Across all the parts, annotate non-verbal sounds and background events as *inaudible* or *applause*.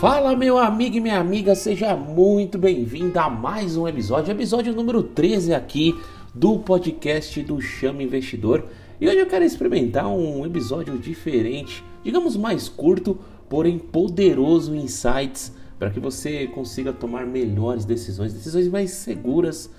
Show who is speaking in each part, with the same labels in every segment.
Speaker 1: Fala, meu amigo e minha amiga, seja muito bem-vindo a mais um episódio, episódio número 13 aqui do podcast do Chama Investidor. E hoje eu quero experimentar um episódio diferente, digamos mais curto, porém poderoso insights para que você consiga tomar melhores decisões, decisões mais seguras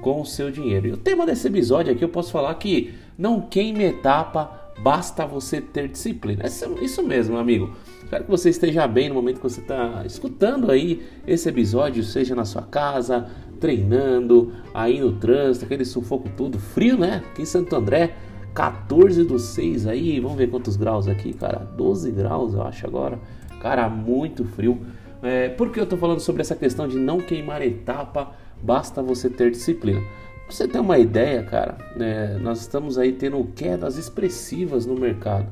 Speaker 1: com o seu dinheiro. E o tema desse episódio aqui eu posso falar que não queime etapa, basta você ter disciplina. Isso mesmo, amigo. Espero que você esteja bem no momento que você está escutando aí esse episódio, seja na sua casa, treinando, aí no trânsito, aquele sufoco tudo, frio, né? Aqui em Santo André, 14 do 6 aí, vamos ver quantos graus aqui, cara, 12 graus eu acho agora, cara, muito frio. É, por que eu tô falando sobre essa questão de não queimar etapa, basta você ter disciplina? Pra você ter uma ideia, cara, é, nós estamos aí tendo quedas expressivas no mercado.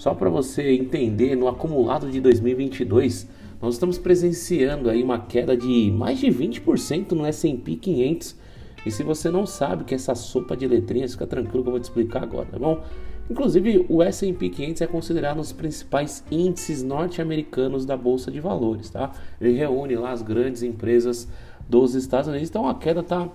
Speaker 1: Só para você entender, no acumulado de 2022, nós estamos presenciando aí uma queda de mais de 20% no S&P 500. E se você não sabe que essa sopa de letrinhas, fica tranquilo que eu vou te explicar agora, tá bom? Inclusive, o S&P 500 é considerado um dos principais índices norte-americanos da bolsa de valores, tá? Ele reúne lá as grandes empresas dos Estados Unidos. Então a queda está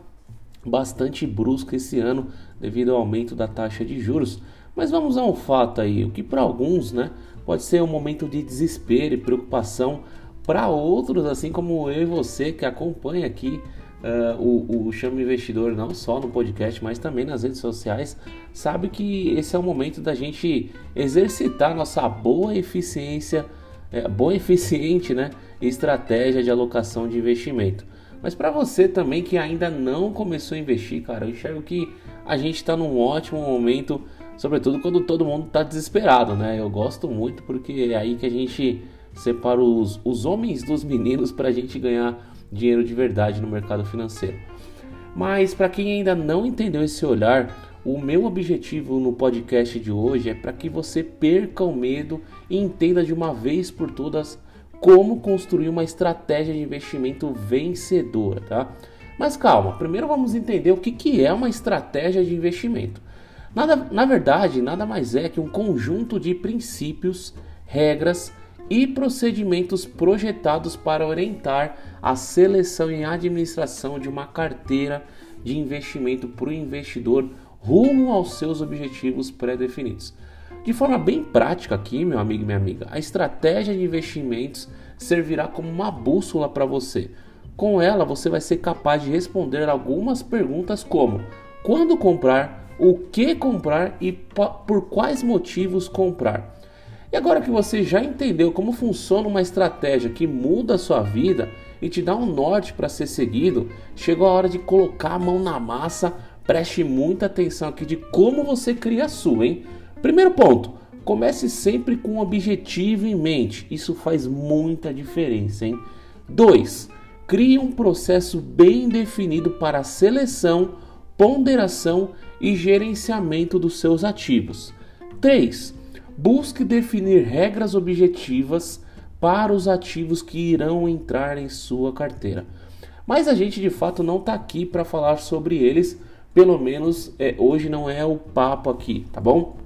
Speaker 1: bastante brusca esse ano devido ao aumento da taxa de juros. Mas vamos a um fato aí, o que para alguns, né, pode ser um momento de desespero e preocupação, para outros, assim como eu e você que acompanha aqui uh, o, o Chama Investidor, não só no podcast, mas também nas redes sociais, sabe que esse é o momento da gente exercitar nossa boa eficiência, é, boa eficiente, né, estratégia de alocação de investimento. Mas para você também que ainda não começou a investir, cara, eu enxergo que a gente está num ótimo momento sobretudo quando todo mundo está desesperado, né? Eu gosto muito porque é aí que a gente separa os, os homens dos meninos para a gente ganhar dinheiro de verdade no mercado financeiro. Mas para quem ainda não entendeu esse olhar, o meu objetivo no podcast de hoje é para que você perca o medo e entenda de uma vez por todas como construir uma estratégia de investimento vencedora, tá? Mas calma, primeiro vamos entender o que, que é uma estratégia de investimento. Nada, na verdade, nada mais é que um conjunto de princípios, regras e procedimentos projetados para orientar a seleção e administração de uma carteira de investimento para o investidor rumo aos seus objetivos pré-definidos. De forma bem prática aqui, meu amigo e minha amiga, a estratégia de investimentos servirá como uma bússola para você. Com ela, você vai ser capaz de responder algumas perguntas como: quando comprar, o que comprar e por quais motivos comprar. E agora que você já entendeu como funciona uma estratégia que muda a sua vida e te dá um norte para ser seguido, chegou a hora de colocar a mão na massa. Preste muita atenção aqui de como você cria a sua, hein? Primeiro ponto, comece sempre com um objetivo em mente. Isso faz muita diferença, hein? 2. Crie um processo bem definido para seleção, ponderação e gerenciamento dos seus ativos. 3. Busque definir regras objetivas para os ativos que irão entrar em sua carteira. Mas a gente de fato não está aqui para falar sobre eles, pelo menos é, hoje não é o papo aqui, tá bom?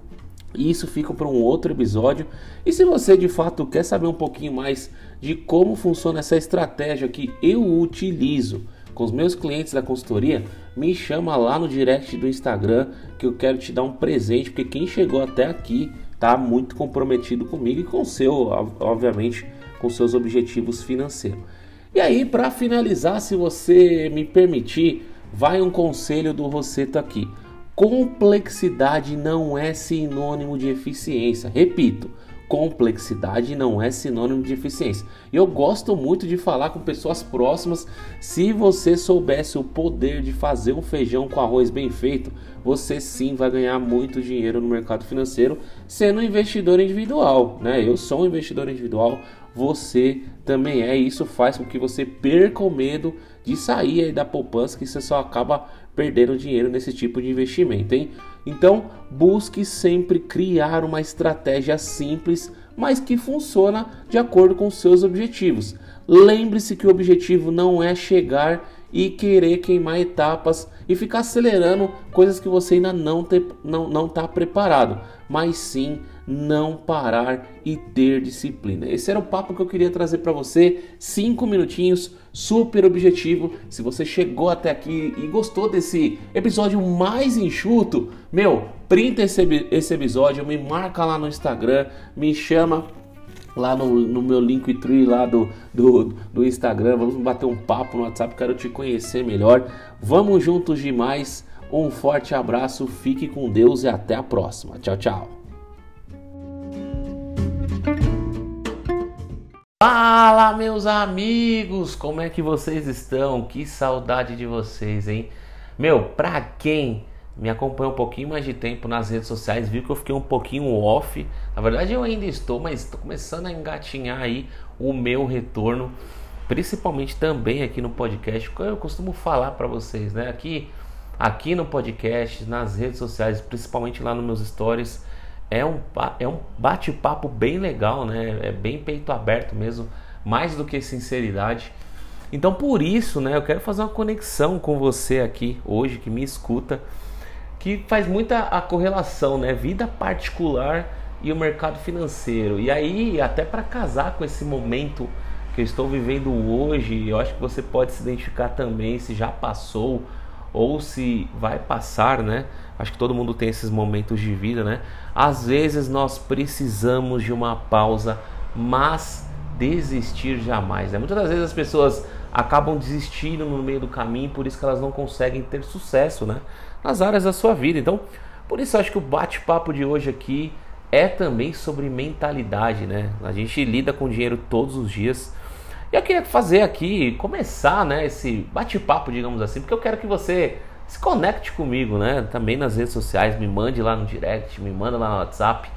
Speaker 1: Isso fica para um outro episódio. E se você de fato quer saber um pouquinho mais de como funciona essa estratégia que eu utilizo com os meus clientes da consultoria, me chama lá no direct do Instagram que eu quero te dar um presente, porque quem chegou até aqui está muito comprometido comigo e com seu, obviamente, com seus objetivos financeiros. E aí, para finalizar, se você me permitir, vai um conselho do Rosseto aqui. Complexidade não é sinônimo de eficiência. Repito, complexidade não é sinônimo de eficiência. E eu gosto muito de falar com pessoas próximas. Se você soubesse o poder de fazer um feijão com arroz bem feito, você sim vai ganhar muito dinheiro no mercado financeiro sendo um investidor individual, né? Eu sou um investidor individual, você também é. E isso faz com que você perca o medo de sair da poupança, que você só acaba perdendo dinheiro nesse tipo de investimento, hein? Então, busque sempre criar uma estratégia simples, mas que funciona de acordo com seus objetivos. Lembre-se que o objetivo não é chegar e querer queimar etapas e ficar acelerando coisas que você ainda não está não, não tá preparado, mas sim não parar e ter disciplina. Esse era o papo que eu queria trazer para você. Cinco minutinhos, super objetivo. Se você chegou até aqui e gostou desse episódio mais enxuto, meu, printa esse, esse episódio, me marca lá no Instagram, me chama lá no, no meu Linktree lá do, do, do Instagram. Vamos bater um papo no WhatsApp, quero te conhecer melhor. Vamos juntos demais. Um forte abraço, fique com Deus e até a próxima. Tchau, tchau. Fala, meus amigos! Como é que vocês estão? Que saudade de vocês, hein? Meu, pra quem me acompanha um pouquinho mais de tempo nas redes sociais, viu que eu fiquei um pouquinho off. Na verdade, eu ainda estou, mas estou começando a engatinhar aí o meu retorno, principalmente também aqui no podcast. Eu costumo falar para vocês, né? Aqui, aqui no podcast, nas redes sociais, principalmente lá nos meus stories é um, é um bate-papo bem legal, né? É bem peito aberto mesmo, mais do que sinceridade. Então por isso, né, eu quero fazer uma conexão com você aqui hoje que me escuta, que faz muita a correlação, né, vida particular e o mercado financeiro. E aí, até para casar com esse momento que eu estou vivendo hoje, eu acho que você pode se identificar também se já passou ou se vai passar, né? Acho que todo mundo tem esses momentos de vida, né? Às vezes nós precisamos de uma pausa, mas desistir jamais. Né? Muitas das vezes as pessoas acabam desistindo no meio do caminho, por isso que elas não conseguem ter sucesso, né? Nas áreas da sua vida. Então, por isso acho que o bate-papo de hoje aqui é também sobre mentalidade, né? A gente lida com dinheiro todos os dias. E eu queria fazer aqui, começar, né, esse bate-papo, digamos assim, porque eu quero que você se conecte comigo, né? Também nas redes sociais, me mande lá no direct, me manda lá no WhatsApp.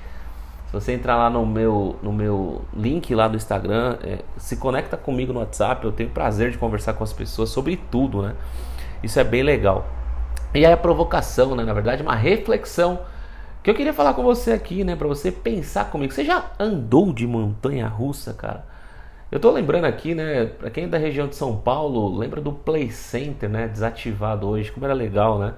Speaker 1: Se você entrar lá no meu, no meu link lá do Instagram, é, se conecta comigo no WhatsApp. Eu tenho prazer de conversar com as pessoas sobre tudo, né? Isso é bem legal. E aí a provocação, né? Na verdade, uma reflexão que eu queria falar com você aqui, né? Para você pensar comigo. Você já andou de montanha russa, cara? Eu tô lembrando aqui, né, para quem é da região de São Paulo, lembra do Play Center, né, desativado hoje, como era legal, né?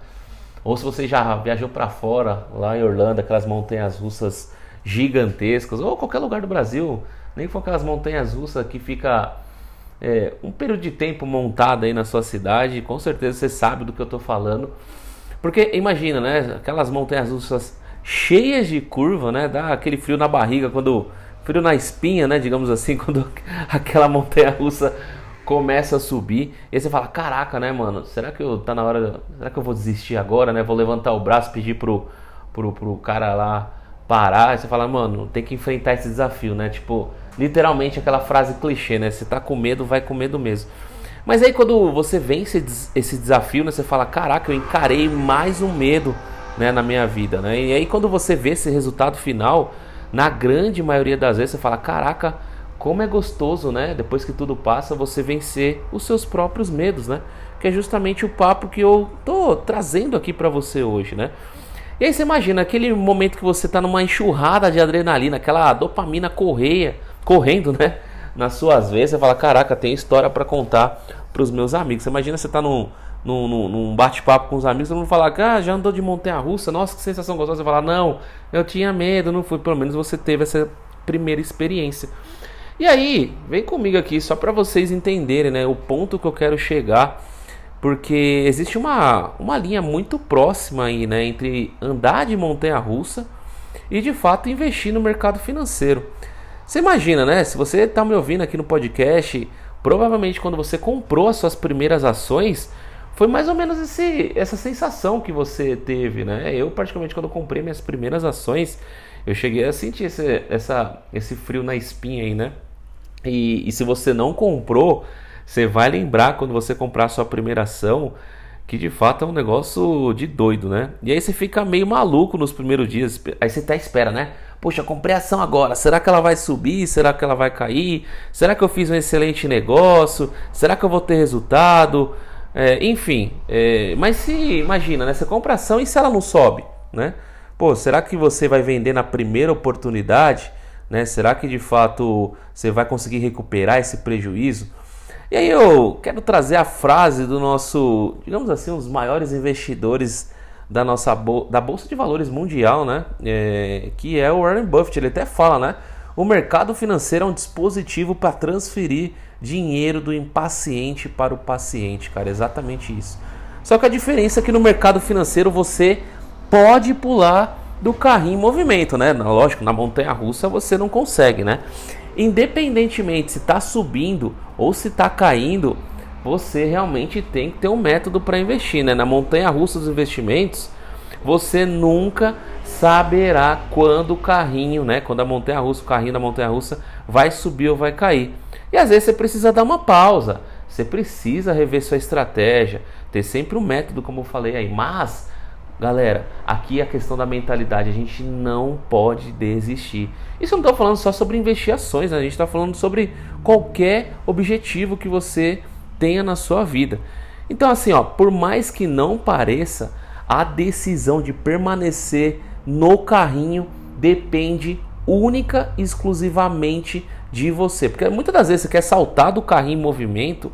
Speaker 1: Ou se você já viajou para fora, lá em Orlando, aquelas montanhas russas gigantescas, ou qualquer lugar do Brasil, nem for aquelas montanhas russas que fica é, um período de tempo montada aí na sua cidade, com certeza você sabe do que eu tô falando. Porque imagina, né, aquelas montanhas russas cheias de curva, né, dá aquele frio na barriga quando frio na espinha, né? Digamos assim, *laughs* quando aquela montanha russa começa a subir. E você fala, caraca, né, mano? Será que eu tá na hora. Será que eu vou desistir agora, né? Vou levantar o braço, pedir pro, pro, pro cara lá parar. E você fala, mano, tem que enfrentar esse desafio, né? Tipo, literalmente aquela frase clichê, né? Se tá com medo, vai com medo mesmo. Mas aí quando você vence esse desafio, né, você fala, caraca, eu encarei mais um medo né, na minha vida, né? E aí quando você vê esse resultado final, na grande maioria das vezes você fala: caraca, como é gostoso, né? Depois que tudo passa, você vencer os seus próprios medos, né? Que é justamente o papo que eu tô trazendo aqui para você hoje, né? E aí você imagina aquele momento que você tá numa enxurrada de adrenalina, aquela dopamina correia, correndo, né? Nas suas veias, você fala: caraca, tem história para contar para os meus amigos. Você imagina você tá num num, num, bate-papo com os amigos, todo mundo falar ah, já andou de montanha russa, nossa, que sensação gostosa. Você falar, não, eu tinha medo, não fui. Pelo menos você teve essa primeira experiência. E aí, vem comigo aqui só para vocês entenderem né, o ponto que eu quero chegar, porque existe uma, uma linha muito próxima aí, né, entre andar de montanha russa e de fato investir no mercado financeiro. Você imagina, né? Se você está me ouvindo aqui no podcast, provavelmente quando você comprou as suas primeiras ações, foi mais ou menos esse, essa sensação que você teve, né? Eu, particularmente, quando comprei minhas primeiras ações, eu cheguei a sentir esse, essa, esse frio na espinha aí, né? E, e se você não comprou, você vai lembrar quando você comprar a sua primeira ação que de fato é um negócio de doido, né? E aí você fica meio maluco nos primeiros dias. Aí você até espera, né? Poxa, comprei ação agora. Será que ela vai subir? Será que ela vai cair? Será que eu fiz um excelente negócio? Será que eu vou ter resultado? É, enfim, é, mas se imagina, né? Você compra ação e se ela não sobe, né? Pô, será que você vai vender na primeira oportunidade? Né? Será que de fato você vai conseguir recuperar esse prejuízo? E aí eu quero trazer a frase do nosso, digamos assim, um dos maiores investidores da nossa bol da bolsa de valores mundial, né? É, que é o Warren Buffett. Ele até fala, né? O mercado financeiro é um dispositivo para transferir dinheiro do impaciente para o paciente, cara. Exatamente isso. Só que a diferença é que no mercado financeiro você pode pular do carrinho em movimento, né? Lógico, na montanha russa você não consegue, né? Independentemente se está subindo ou se está caindo, você realmente tem que ter um método para investir, né? Na montanha russa dos investimentos, você nunca saberá quando o carrinho, né? Quando a montanha russa, o carrinho da montanha russa vai subir ou vai cair. E às vezes você precisa dar uma pausa, você precisa rever sua estratégia, ter sempre um método, como eu falei aí. Mas, galera, aqui é a questão da mentalidade, a gente não pode desistir. Isso eu não estou falando só sobre investir ações, né? a gente está falando sobre qualquer objetivo que você tenha na sua vida. Então, assim, ó, por mais que não pareça, a decisão de permanecer no carrinho depende única e exclusivamente de você. Porque muitas das vezes você quer saltar do carrinho em movimento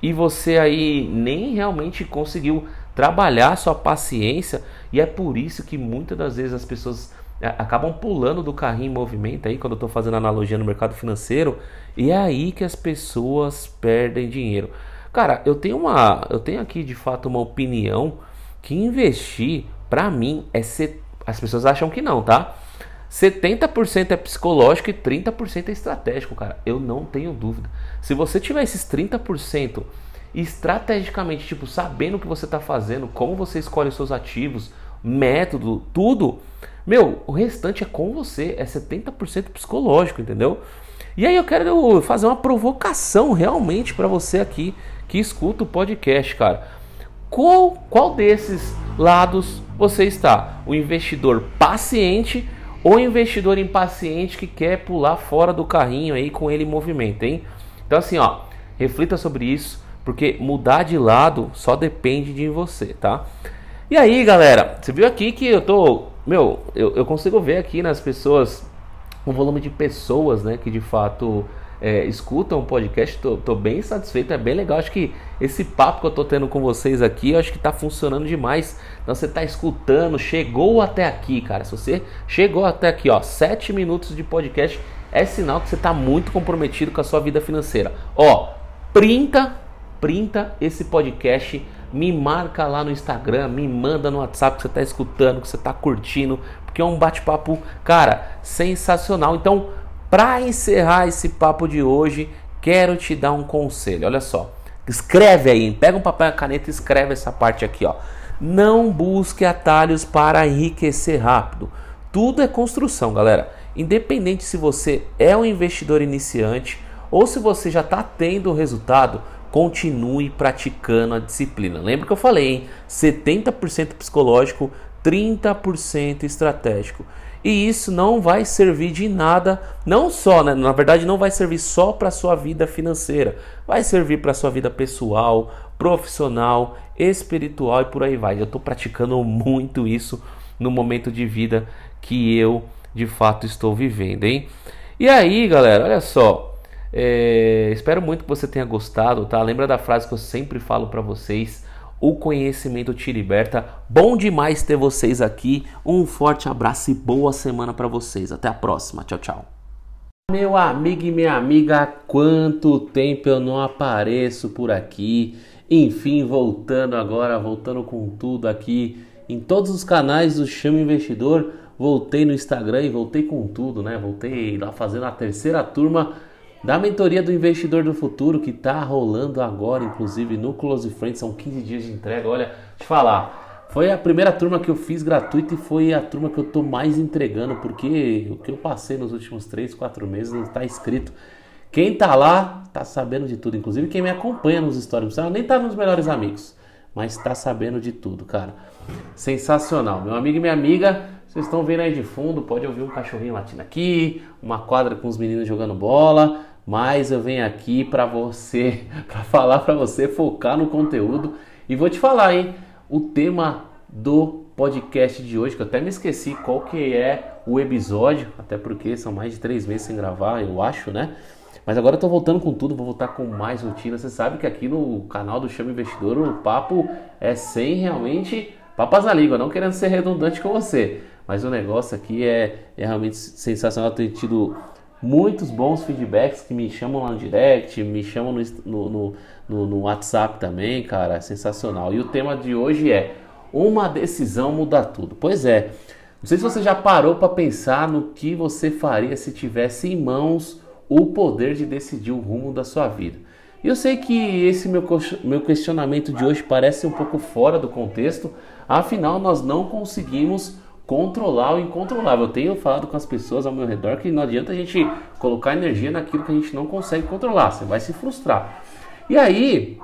Speaker 1: e você aí nem realmente conseguiu trabalhar sua paciência e é por isso que muitas das vezes as pessoas é, acabam pulando do carrinho em movimento aí quando eu estou fazendo analogia no mercado financeiro e é aí que as pessoas perdem dinheiro. Cara, eu tenho uma, eu tenho aqui de fato uma opinião que investir para mim é ser, as pessoas acham que não, tá? 70% é psicológico e 30% é estratégico, cara. Eu não tenho dúvida. Se você tiver esses 30% estrategicamente, tipo, sabendo o que você está fazendo, como você escolhe os seus ativos, método, tudo, meu, o restante é com você, é 70% psicológico, entendeu? E aí eu quero fazer uma provocação realmente para você aqui que escuta o podcast, cara. Qual, qual desses lados você está? O investidor paciente ou investidor impaciente que quer pular fora do carrinho aí com ele em movimento, hein? Então assim, ó, reflita sobre isso, porque mudar de lado só depende de você, tá? E aí, galera, você viu aqui que eu tô, meu, eu, eu consigo ver aqui nas pessoas o volume de pessoas, né, que de fato é, escutam o podcast, tô, tô, bem satisfeito, é bem legal. Acho que esse papo que eu tô tendo com vocês aqui, eu acho que tá funcionando demais. Então você tá escutando, chegou até aqui, cara. Se você chegou até aqui, ó, 7 minutos de podcast, é sinal que você tá muito comprometido com a sua vida financeira. Ó, printa, printa esse podcast me marca lá no Instagram, me manda no WhatsApp que você está escutando, que você está curtindo, porque é um bate-papo, cara, sensacional. Então, para encerrar esse papo de hoje, quero te dar um conselho. Olha só. Escreve aí, pega um papel e caneta e escreve essa parte aqui, ó. Não busque atalhos para enriquecer rápido. Tudo é construção, galera. Independente se você é um investidor iniciante ou se você já está tendo resultado, continue praticando a disciplina. Lembra que eu falei, hein? 70% psicológico, 30% estratégico. E isso não vai servir de nada, não só, né? na verdade, não vai servir só para sua vida financeira, vai servir para sua vida pessoal, profissional, espiritual e por aí vai. Eu estou praticando muito isso no momento de vida que eu de fato estou vivendo, hein? E aí, galera, olha só. É, espero muito que você tenha gostado, tá? Lembra da frase que eu sempre falo para vocês o conhecimento te liberta. Bom demais ter vocês aqui. Um forte abraço e boa semana para vocês. Até a próxima. Tchau, tchau. Meu amigo e minha amiga, quanto tempo eu não apareço por aqui. Enfim, voltando agora, voltando com tudo aqui em todos os canais do Chama Investidor. Voltei no Instagram e voltei com tudo, né? Voltei lá fazendo a terceira turma da mentoria do investidor do futuro que está rolando agora, inclusive no Close Friends, são 15 dias de entrega. Olha, te falar, foi a primeira turma que eu fiz gratuita e foi a turma que eu estou mais entregando, porque o que eu passei nos últimos 3, 4 meses não está escrito. Quem está lá está sabendo de tudo, inclusive quem me acompanha nos stories, não nem tá nos melhores amigos, mas está sabendo de tudo, cara. Sensacional. Meu amigo e minha amiga, vocês estão vendo aí de fundo, pode ouvir um cachorrinho latindo aqui, uma quadra com os meninos jogando bola mas eu venho aqui para você, *laughs* para falar para você focar no conteúdo e vou te falar, hein? O tema do podcast de hoje, que eu até me esqueci qual que é o episódio, até porque são mais de três meses sem gravar, eu acho, né? Mas agora eu tô voltando com tudo, vou voltar com mais rotina. Você sabe que aqui no canal do Chama Investidor o papo é sem realmente papas na língua, não querendo ser redundante com você. Mas o negócio aqui é, é realmente sensacional. Tenho tido muitos bons feedbacks que me chamam lá no direct, me chamam no, no, no, no WhatsApp também, cara. É sensacional. E o tema de hoje é uma decisão muda tudo. Pois é. Não sei se você já parou para pensar no que você faria se tivesse em mãos o poder de decidir o rumo da sua vida. E eu sei que esse meu, meu questionamento de hoje parece um pouco fora do contexto, afinal, nós não conseguimos controlar o incontrolável. Eu tenho falado com as pessoas ao meu redor que não adianta a gente colocar energia naquilo que a gente não consegue controlar, você vai se frustrar. E aí,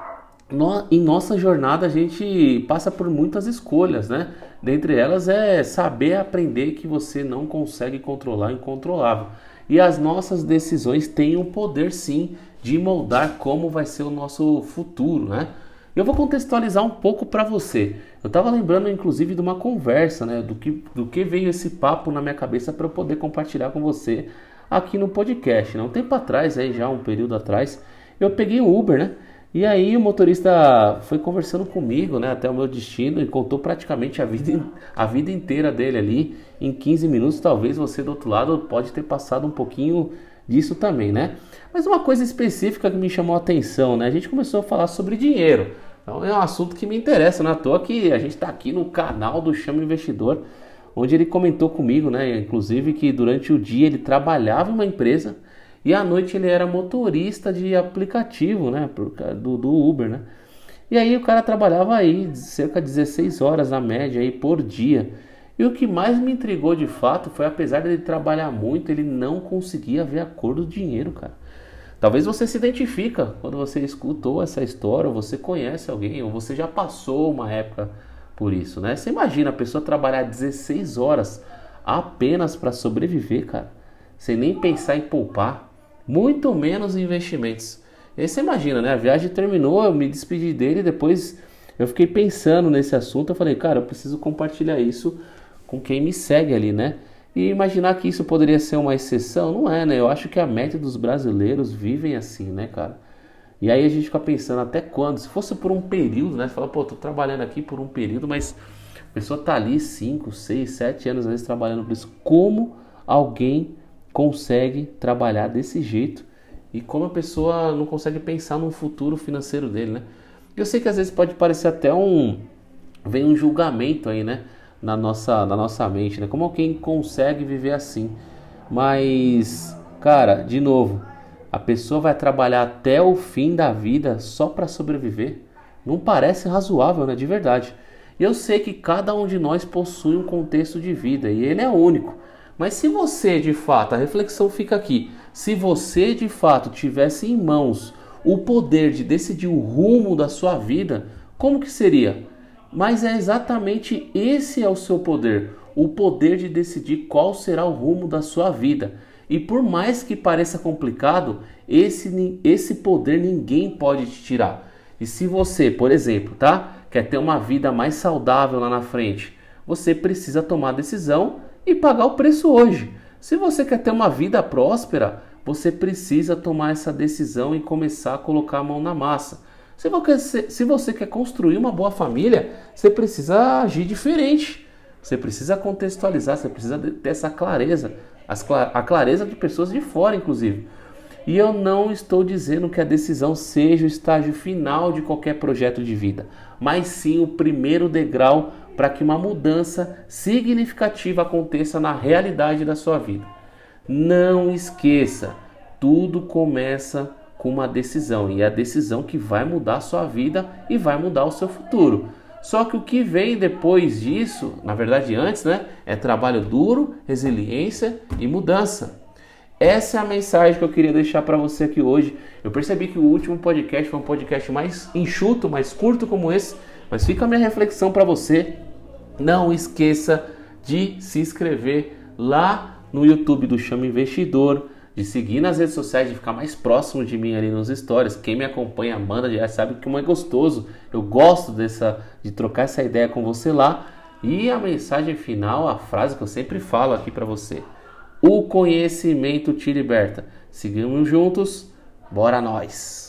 Speaker 1: no, em nossa jornada, a gente passa por muitas escolhas, né? Dentre elas é saber aprender que você não consegue controlar o incontrolável. E as nossas decisões têm o poder sim de moldar como vai ser o nosso futuro, né? Eu vou contextualizar um pouco para você. Eu estava lembrando inclusive de uma conversa, né, do que, do que veio esse papo na minha cabeça para eu poder compartilhar com você aqui no podcast. Né? Um tempo atrás, aí já um período atrás, eu peguei o Uber, né? E aí o motorista foi conversando comigo, né, até o meu destino e contou praticamente a vida, a vida inteira dele ali em 15 minutos. Talvez você do outro lado pode ter passado um pouquinho disso também, né? Mas uma coisa específica que me chamou a atenção, né? A gente começou a falar sobre dinheiro. Então é um assunto que me interessa, não é toa que a gente está aqui no canal do Chama Investidor, onde ele comentou comigo, né? Inclusive que durante o dia ele trabalhava em uma empresa e à noite ele era motorista de aplicativo, né? Do, do Uber, né? E aí o cara trabalhava aí cerca de 16 horas na média aí por dia. E o que mais me intrigou de fato foi, apesar de ele trabalhar muito, ele não conseguia ver a cor do dinheiro, cara. Talvez você se identifica quando você escutou essa história, ou você conhece alguém, ou você já passou uma época por isso, né? Você imagina a pessoa trabalhar 16 horas apenas para sobreviver, cara, sem nem pensar em poupar muito menos investimentos. E aí você imagina, né? A viagem terminou, eu me despedi dele, depois eu fiquei pensando nesse assunto, eu falei, cara, eu preciso compartilhar isso com quem me segue ali, né? E imaginar que isso poderia ser uma exceção, não é, né? Eu acho que a média dos brasileiros vivem assim, né, cara? E aí a gente fica pensando até quando, se fosse por um período, né? Você fala, pô, tô trabalhando aqui por um período, mas a pessoa tá ali 5, 6, 7 anos às vezes trabalhando por isso. Como alguém consegue trabalhar desse jeito e como a pessoa não consegue pensar no futuro financeiro dele, né? Eu sei que às vezes pode parecer até um vem um julgamento aí, né, na nossa na nossa mente, né? Como alguém consegue viver assim? Mas, cara, de novo, a pessoa vai trabalhar até o fim da vida só para sobreviver? Não parece razoável, né, de verdade. Eu sei que cada um de nós possui um contexto de vida e ele é único. Mas se você de fato, a reflexão fica aqui, se você de fato tivesse em mãos o poder de decidir o rumo da sua vida, como que seria? Mas é exatamente esse é o seu poder, o poder de decidir qual será o rumo da sua vida. E por mais que pareça complicado, esse, esse poder ninguém pode te tirar. E se você, por exemplo, tá, quer ter uma vida mais saudável lá na frente, você precisa tomar decisão e pagar o preço hoje. Se você quer ter uma vida próspera, você precisa tomar essa decisão e começar a colocar a mão na massa. Se você, se você quer construir uma boa família, você precisa agir diferente. Você precisa contextualizar, você precisa ter essa clareza, a clareza de pessoas de fora, inclusive. E eu não estou dizendo que a decisão seja o estágio final de qualquer projeto de vida, mas sim o primeiro degrau para que uma mudança significativa aconteça na realidade da sua vida. Não esqueça, tudo começa com uma decisão e é a decisão que vai mudar a sua vida e vai mudar o seu futuro. Só que o que vem depois disso, na verdade antes, né, é trabalho duro, resiliência e mudança. Essa é a mensagem que eu queria deixar para você aqui hoje. Eu percebi que o último podcast foi um podcast mais enxuto, mais curto como esse, mas fica a minha reflexão para você. Não esqueça de se inscrever lá no YouTube do Chama Investidor, de seguir nas redes sociais, de ficar mais próximo de mim ali nos stories. Quem me acompanha, manda, já sabe que é gostoso. Eu gosto dessa, de trocar essa ideia com você lá. E a mensagem final, a frase que eu sempre falo aqui para você: O conhecimento te liberta. Seguimos juntos, bora nós!